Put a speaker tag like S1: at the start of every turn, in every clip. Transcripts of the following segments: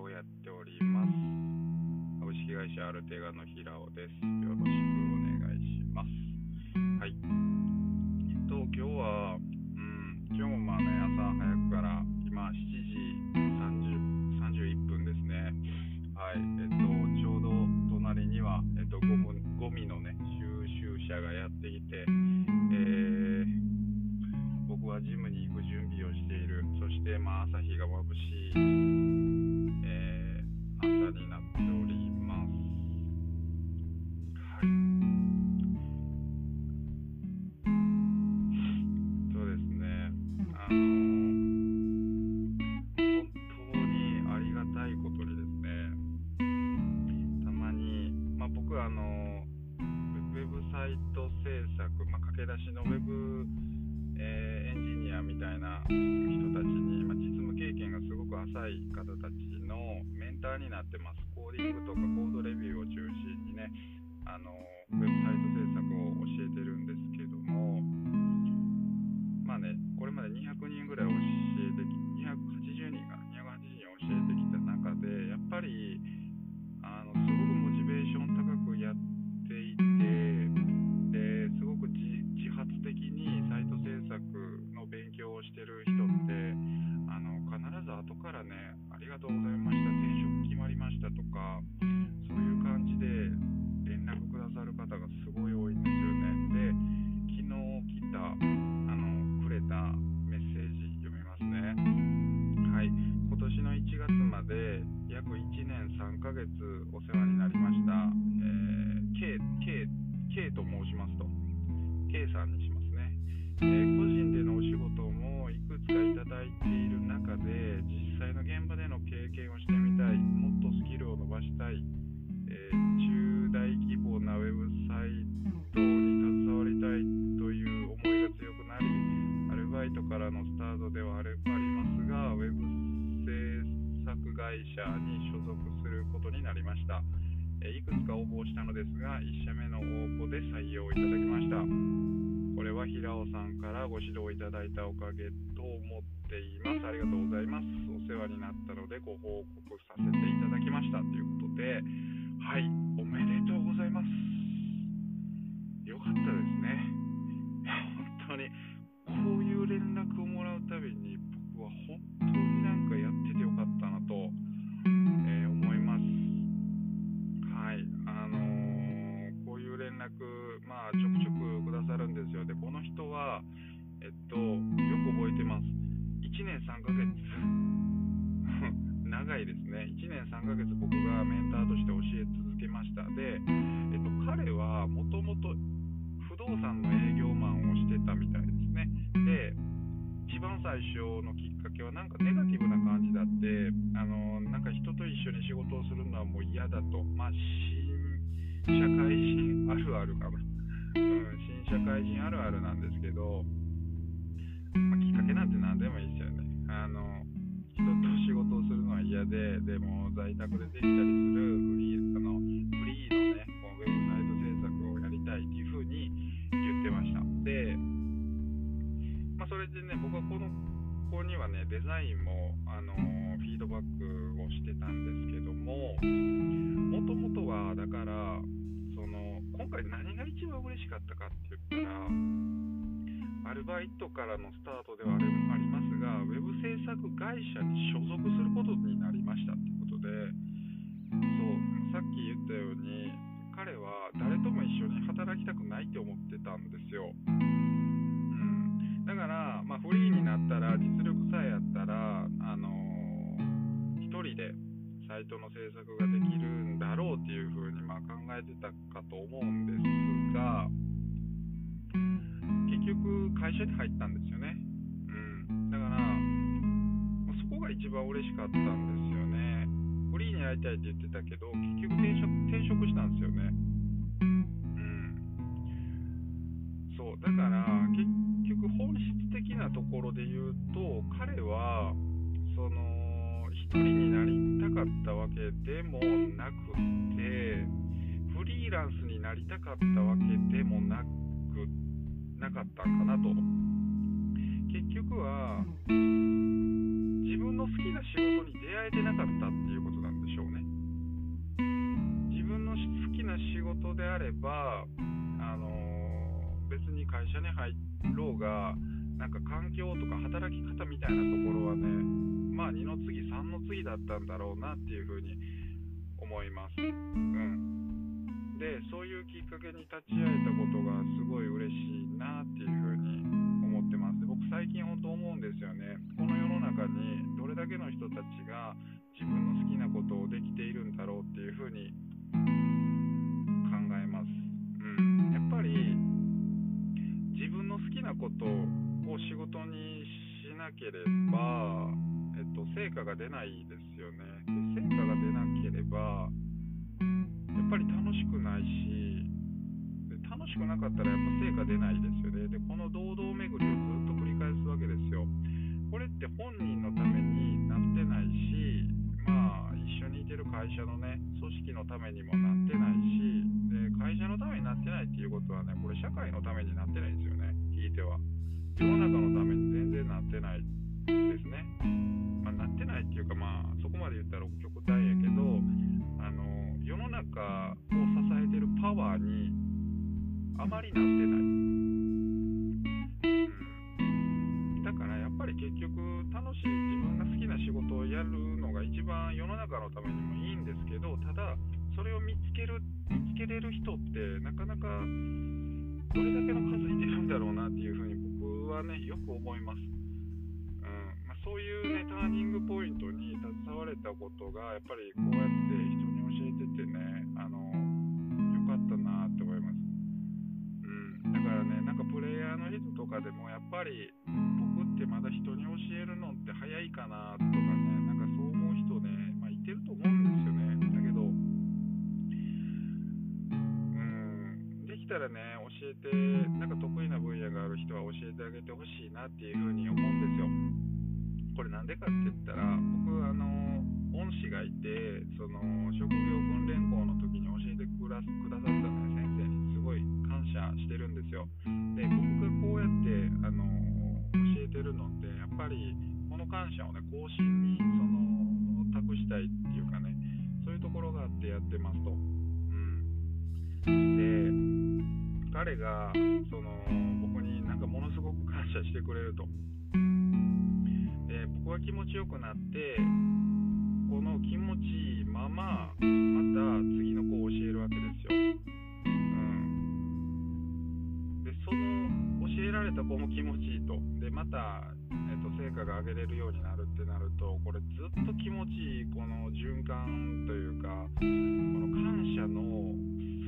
S1: をやっております。株式会社アルテガの平尾です。よろしくお願いします。はい。えっと今日はうん今日もまあね朝早くから今7時30 31分ですね。はい。えっとちょうど隣にはえっとゴミのね収集車がやってきて、えー僕はジムに行く準備をしている。そしてまあ朝日が眩しい。ってます。コーディングとかコードレビューを中心にね、あのと申しますと、は平尾さんからご指導いただいたおかげと思っています。ありがとうございます。お世話になったのでご報告させていただきましたということで、はい、おめでとうございます。よかったですね。本当に、こういう連絡をもらうたびに、僕は本最初のきっかけはなんかネガティブな感じだって、あのなんか人と一緒に仕事をするのはもう嫌だと、まあ、新社会人あるあるかな、うん、新社会人あるあるなんですけど、まあ、きっかけなんて何でもいいですよね。あの人と仕事をするのは嫌で、でも在宅でできたりするフリーあのフリーのね、ウェブサイト制作をやりたいっていうふうに言ってました。で、まそれでね、僕はこの子にはね、デザインも、あのフィードバックをしてたんですけども、もともとは、だから、その、今回何が一番嬉しかったかって言ったら、アルバイトからのスタートではありますが、ウェブ制作会社に所属することになりましたってことで、そう、さっき言ったように、会社に入ったんですよね。うん、だから、まそこが一番嬉しかったんですよね。フリーになりたいって言ってたけど、結局転職転職したんですよね。うん。そう、だから、結局本質的なところで言うと、彼は、その、一人になりたかったわけでもなくて、フリーランスになりたかったわけでもなく、なかったかなと。結局は自分の好きな仕事に出会えてなかったっていうことなんでしょうね。自分の好きな仕事であればあの別に会社に入ろうがなんか環境とか働き方みたいなところはねまあ2の次3の次だったんだろうなっていうふうに思います、うん、でそういうきっかけに立ち会えたことがすごい嬉しいなっていうふうに思ってます。僕最近本当思うんですよね。この世の中にどれだけの人たちが自分の好きなことをできているんだろうっていうふうに考えます、うん、やっぱり自分の好きなことを仕事にしなければ、えっと、成果が出ないですよね。かったらやっぱ成果出ないですよね。でこの堂々巡りをずっと繰り返すわけですよ。これって本人のためになってないしまあ一緒にいてる会社のね組織のためにもなってないしで会社のためになってないっていうことはねこれ社会のためになってないんですよね。聞いては。世の中のために全然なってないですね、まあ、なってないっていうかまあそこまで言ったら極端やけどあの世の中を支えてるパワーにあまりなってない、うん、だからやっぱり結局楽しい自分が好きな仕事をやるのが一番世の中のためにもいいんですけどただそれを見つける見つけれる人ってなかなかどれだけの数いてるんだろうなっていうふうに僕はねよく思います、うんまあ、そういうねターニングポイントに携われたことがやっぱりこうやって人に教えててねあのねなんかプレイヤーの人とかでもやっぱり僕ってまだ人に教えるのって早いかなとかねなんかそう思う人ね、まあ、いてると思うんですよね。だけどうんできたらね教えてなんか得意な分野がある人は教えてあげてほしいなっていうふうに思うんですよ。これなんでかって言ったら僕あの恩師がいてその職業訓練校の時に教えてくださったね先生に。すごい謝してるんですよ。で僕がこうやって、あの教えてるのってやっぱりこの感謝をね後進にその託したいっていうかねそういうところがあってやってますと。うん、で彼がその僕になんかものすごく感謝してくれると。で僕は気持ちよくなってこの気持ちいいままが上げれるようになるってなるとこれずっと気持ちいいこの循環というかこの感謝の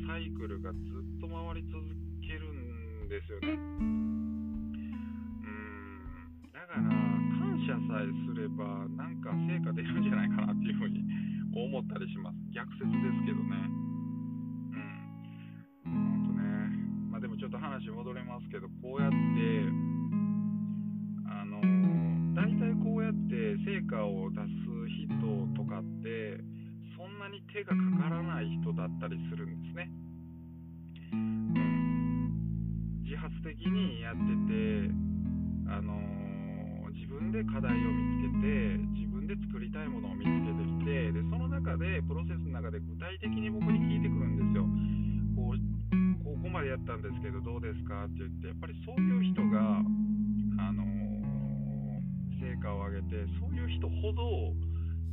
S1: サイクルがずっと回り続けるんですよね。手がかからない人だったりするんですね、うん、自発的にやっててあの自分で課題を見つけて自分で作りたいものを見つけてきてでその中でプロセスの中で具体的に僕に聞いてくるんですよ。こうこまでやったんですけどどうですかって言ってやっぱりそういう人が、あのー、成果を上げてそういう人ほど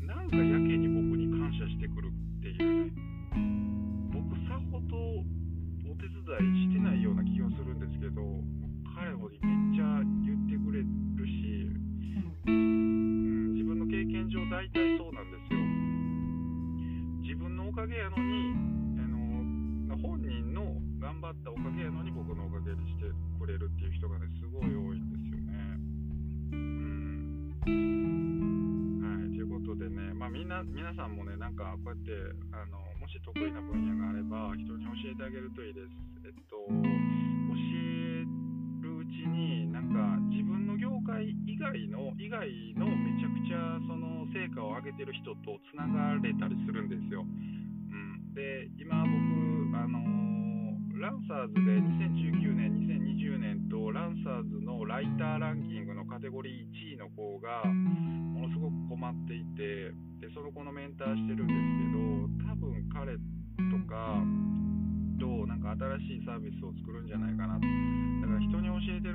S1: なんかやけに僕に感謝してくる。ていうね。僕さほどお手伝いしてないような気がするんですけどな皆さんもねなんかこうやってあのもし得意な分野があれば人に教えてあげるといいです。えっと教えるうちになんか自分の業界以外の以外のめちゃくちゃその成果を上げてる人とつながれたりするんですよ。うん、で今僕あのランサーズで2019年、2020年とランサーズのライターランキングのカテゴリー1位の子がまっていてでその子のメンターしてるんですけど多分彼とかとなんか新しいサービスを作るんじゃないかな。だから人に教えてる